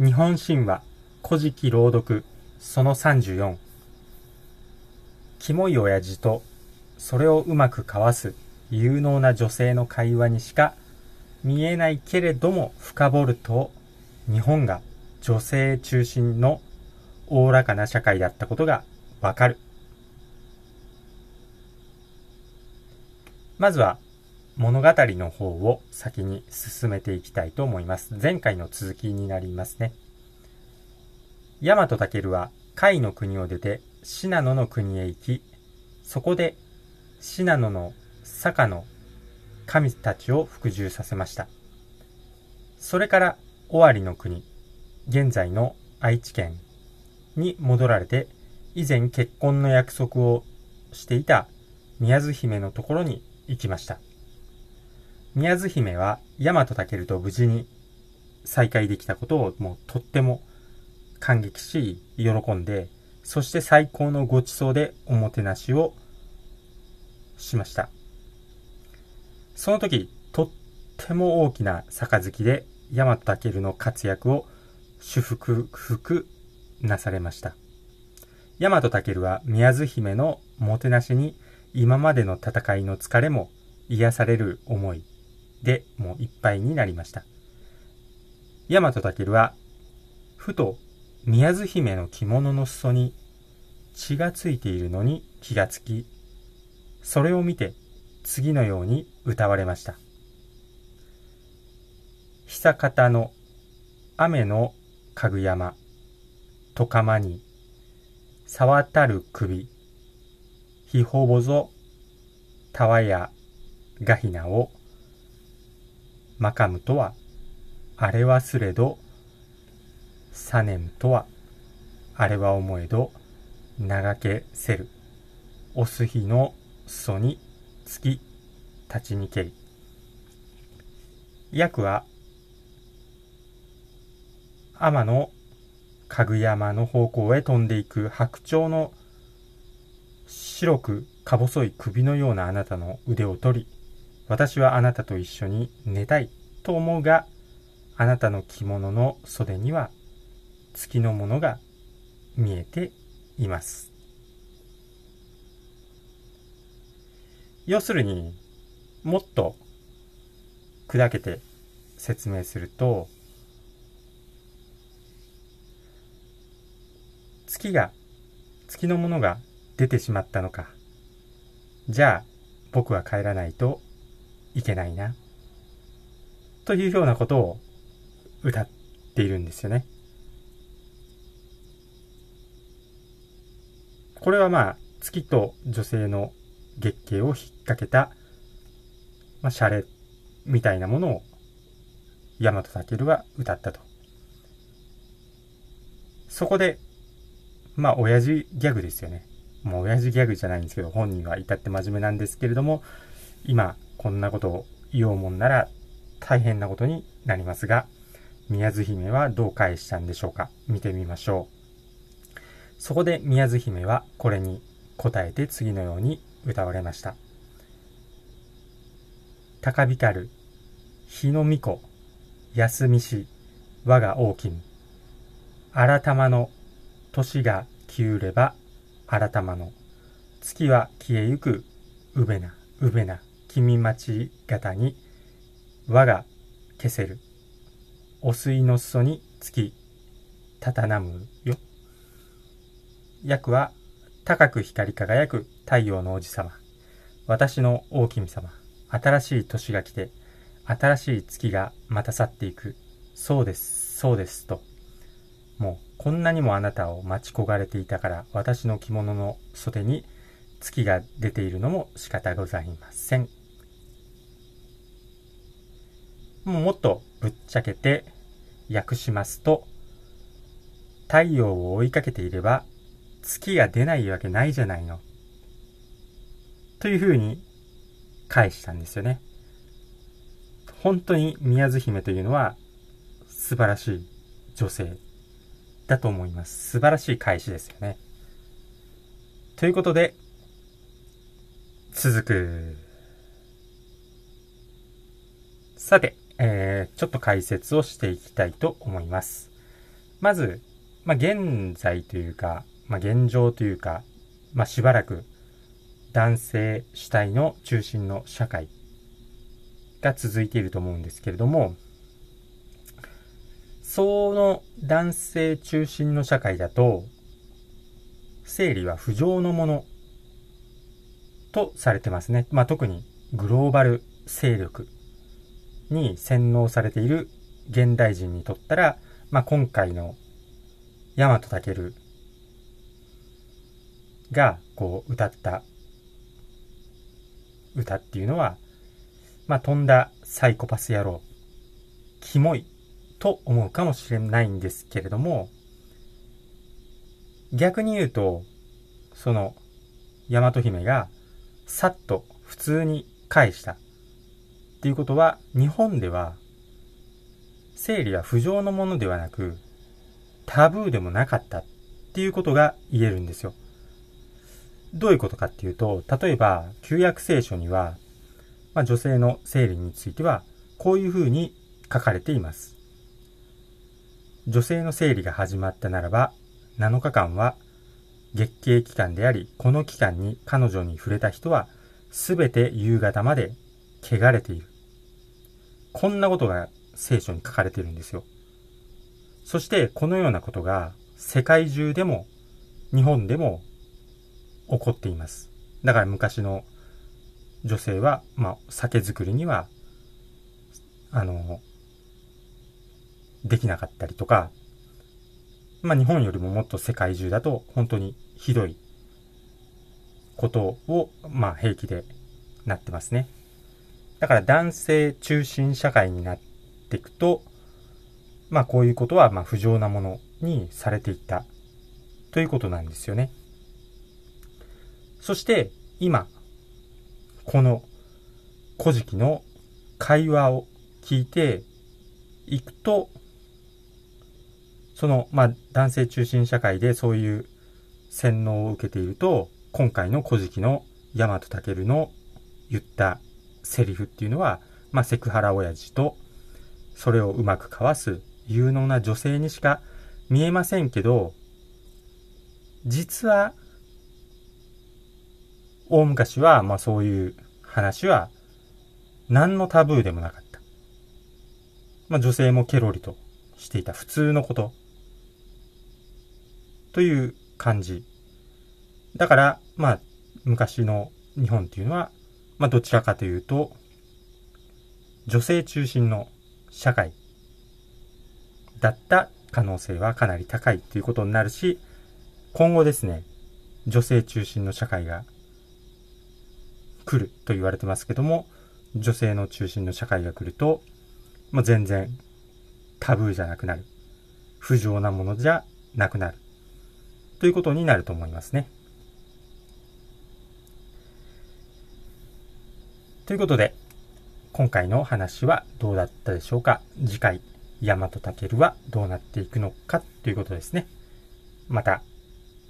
日本神話古事記朗読その34キモい親父とそれをうまく交わす有能な女性の会話にしか見えないけれども深掘ると日本が女性中心のおおらかな社会だったことがわかる。まずは物語の方を先に進めていきたいと思います。前回の続きになりますね。大和武は甲斐の国を出て信濃の国へ行き、そこで信濃の坂の神たちを服従させました。それから尾張の国、現在の愛知県に戻られて、以前結婚の約束をしていた宮津姫のところに行きました。宮津姫は大和武と無事に再会できたことをもうとっても感激し、喜んで、そして最高のご馳走でおもてなしをしました。その時、とっても大きな杯で大和武の活躍を祝福、福なされました。大和武は宮津姫のもてなしに今までの戦いの疲れも癒される思いでもういっぱいになりました。大和武は、ふと宮津姫の着物の裾に血がついているのに気がつき、それを見て次のように歌われました。久方の雨のかぐ山、とかまに、触たる首、ひほぼぞ、たわや、がひなを、まかむとは、あれはすれど、さねむとは、あれは思えど、長けせる。おすひの裾につき、立ちにけり。訳は、天のかぐ山の方向へ飛んでいく白鳥の白くか細い首のようなあなたの腕を取り、私はあなたと一緒に寝たいと思うが、あなたの着物の袖には月のものが見えています。要するに、もっと砕けて説明すると、月が、月のものが出てしまったのか。じゃあ、僕は帰らないといけないな。というようなことを歌っているんですよね。これはまあ、月と女性の月経を引っ掛けた、まあ、シャレみたいなものを、大和健は歌ったと。そこで、まあ、親父ギャグですよね。もう親父ギャグじゃないんですけど、本人は至って真面目なんですけれども、今、こんなことを言おうもんなら大変なことになりますが、宮津姫はどう返したんでしょうか？見てみましょう。そこで宮津姫はこれに答えて次のように歌われました。高光る、日の巫女、休みし、我が大きみ。改まの、年が消うれば、改まの、月は消えゆく、うべな、うべな。君待ち型に輪が消せる。お水の裾につき、たたなむよ。訳は、高く光り輝く太陽の王子様。私の大君様。新しい年が来て、新しい月がまた去っていく。そうです、そうです、と。もう、こんなにもあなたを待ち焦がれていたから、私の着物の袖に月が出ているのも仕方ございません。もうもっとぶっちゃけて訳しますと、太陽を追いかけていれば月が出ないわけないじゃないの。というふうに返したんですよね。本当に宮津姫というのは素晴らしい女性だと思います。素晴らしい返しですよね。ということで、続く。さて、えー、ちょっと解説をしていきたいと思います。まず、まあ、現在というか、まあ、現状というか、まあ、しばらく男性主体の中心の社会が続いていると思うんですけれども、その男性中心の社会だと、生理は不浄のものとされてますね。まあ、特にグローバル勢力に洗脳されている現代人にとったら、まあ、今回の大和健がこう歌った歌っていうのは、まあ、飛んだサイコパス野郎、キモいと思うかもしれないんですけれども、逆に言うと、その、大和姫が、さっと普通に返した。っていうことは、日本では、生理は不浄のものではなく、タブーでもなかったっていうことが言えるんですよ。どういうことかっていうと、例えば、旧約聖書には、まあ、女性の生理については、こういうふうに書かれています。女性の生理が始まったならば、7日間は月経期間であり、この期間に彼女に触れた人は、すべて夕方まで汚れている。こんなことが聖書に書かれてるんですよ。そしてこのようなことが世界中でも日本でも起こっています。だから昔の女性は、まあ、酒造りには、あの、できなかったりとか、まあ、日本よりももっと世界中だと本当にひどいことを、まあ、平気でなってますね。だから男性中心社会になっていくと、まあこういうことはまあ不浄なものにされていったということなんですよね。そして今、この古事記の会話を聞いていくと、その、まあ男性中心社会でそういう洗脳を受けていると、今回の古事記の大和健の言ったセリフっていうのは、まあセクハラ親父とそれをうまくかわす有能な女性にしか見えませんけど、実は、大昔は、まあそういう話は、何のタブーでもなかった。まあ女性もケロリとしていた普通のこと。という感じ。だから、まあ、昔の日本っていうのは、まあどちらかというと、女性中心の社会だった可能性はかなり高いということになるし、今後ですね、女性中心の社会が来ると言われてますけども、女性の中心の社会が来ると、もう全然タブーじゃなくなる。不浄なものじゃなくなる。ということになると思いますね。ということで、今回の話はどうだったでしょうか？次回大和健はどうなっていくのか？ということですね。また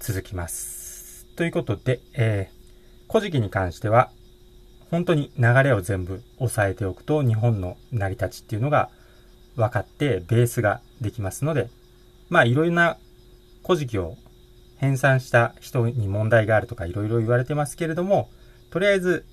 続きます。ということで、えー、古事記に関しては、本当に流れを全部押さえておくと日本の成り立ちっていうのが分かってベースができますので、まあいろいろな古事記を編纂した人に問題があるとかいろいろ言われてますけれども、とりあえず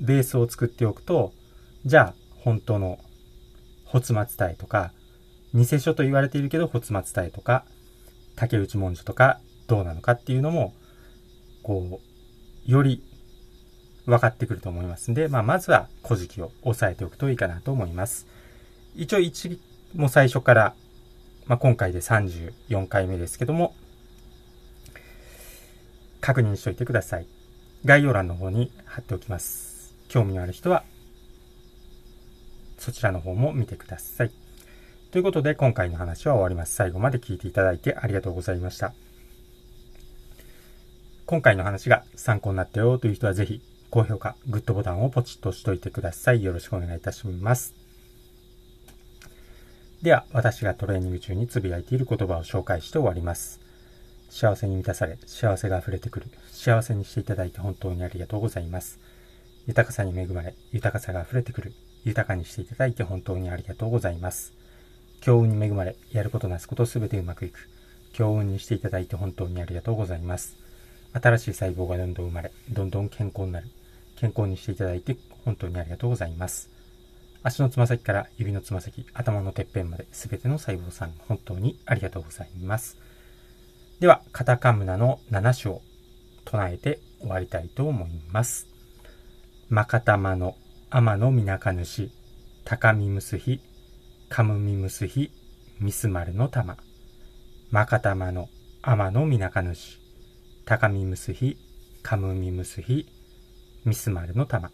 ベースを作っておくと、じゃあ本当の発末体とか、偽書と言われているけど、発末体とか、竹内文書とか、どうなのかっていうのも、こう、より分かってくると思いますんで、まあ、まずは古事記を押さえておくといいかなと思います。一応1、もう最初から、まあ、今回で34回目ですけども、確認しといてください。概要欄の方に貼っておきます。興味のある人は、そちらの方も見てください。ということで、今回の話は終わります。最後まで聞いていただいてありがとうございました。今回の話が参考になったよという人はぜひ、高評価、グッドボタンをポチッと押しといてください。よろしくお願いいたします。では、私がトレーニング中につぶやいている言葉を紹介して終わります。幸せに満たされ、幸せが溢れてくる。幸せにしていただいて本当にありがとうございます。豊かさに恵まれ、豊かさが溢れてくる。豊かにしていただいて本当にありがとうございます。強運に恵まれ、やることなすことすべてうまくいく。強運にしていただいて本当にありがとうございます。新しい細胞がどんどん生まれ、どんどん健康になる。健康にしていただいて本当にありがとうございます。足のつま先から指のつま先、頭のてっぺんまで全ての細胞さん本当にありがとうございます。では、カタカムナの7種を唱えて終わりたいと思います。まかたまの天のみなか主、高みむすひ、かむみむすひ、みすまるの玉。まかたまの天のみなか主、高みむすひ、かむみむすひ、みすまるの玉。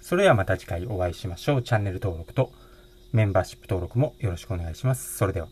それではまた次回お会いしましょう。チャンネル登録とメンバーシップ登録もよろしくお願いします。それでは。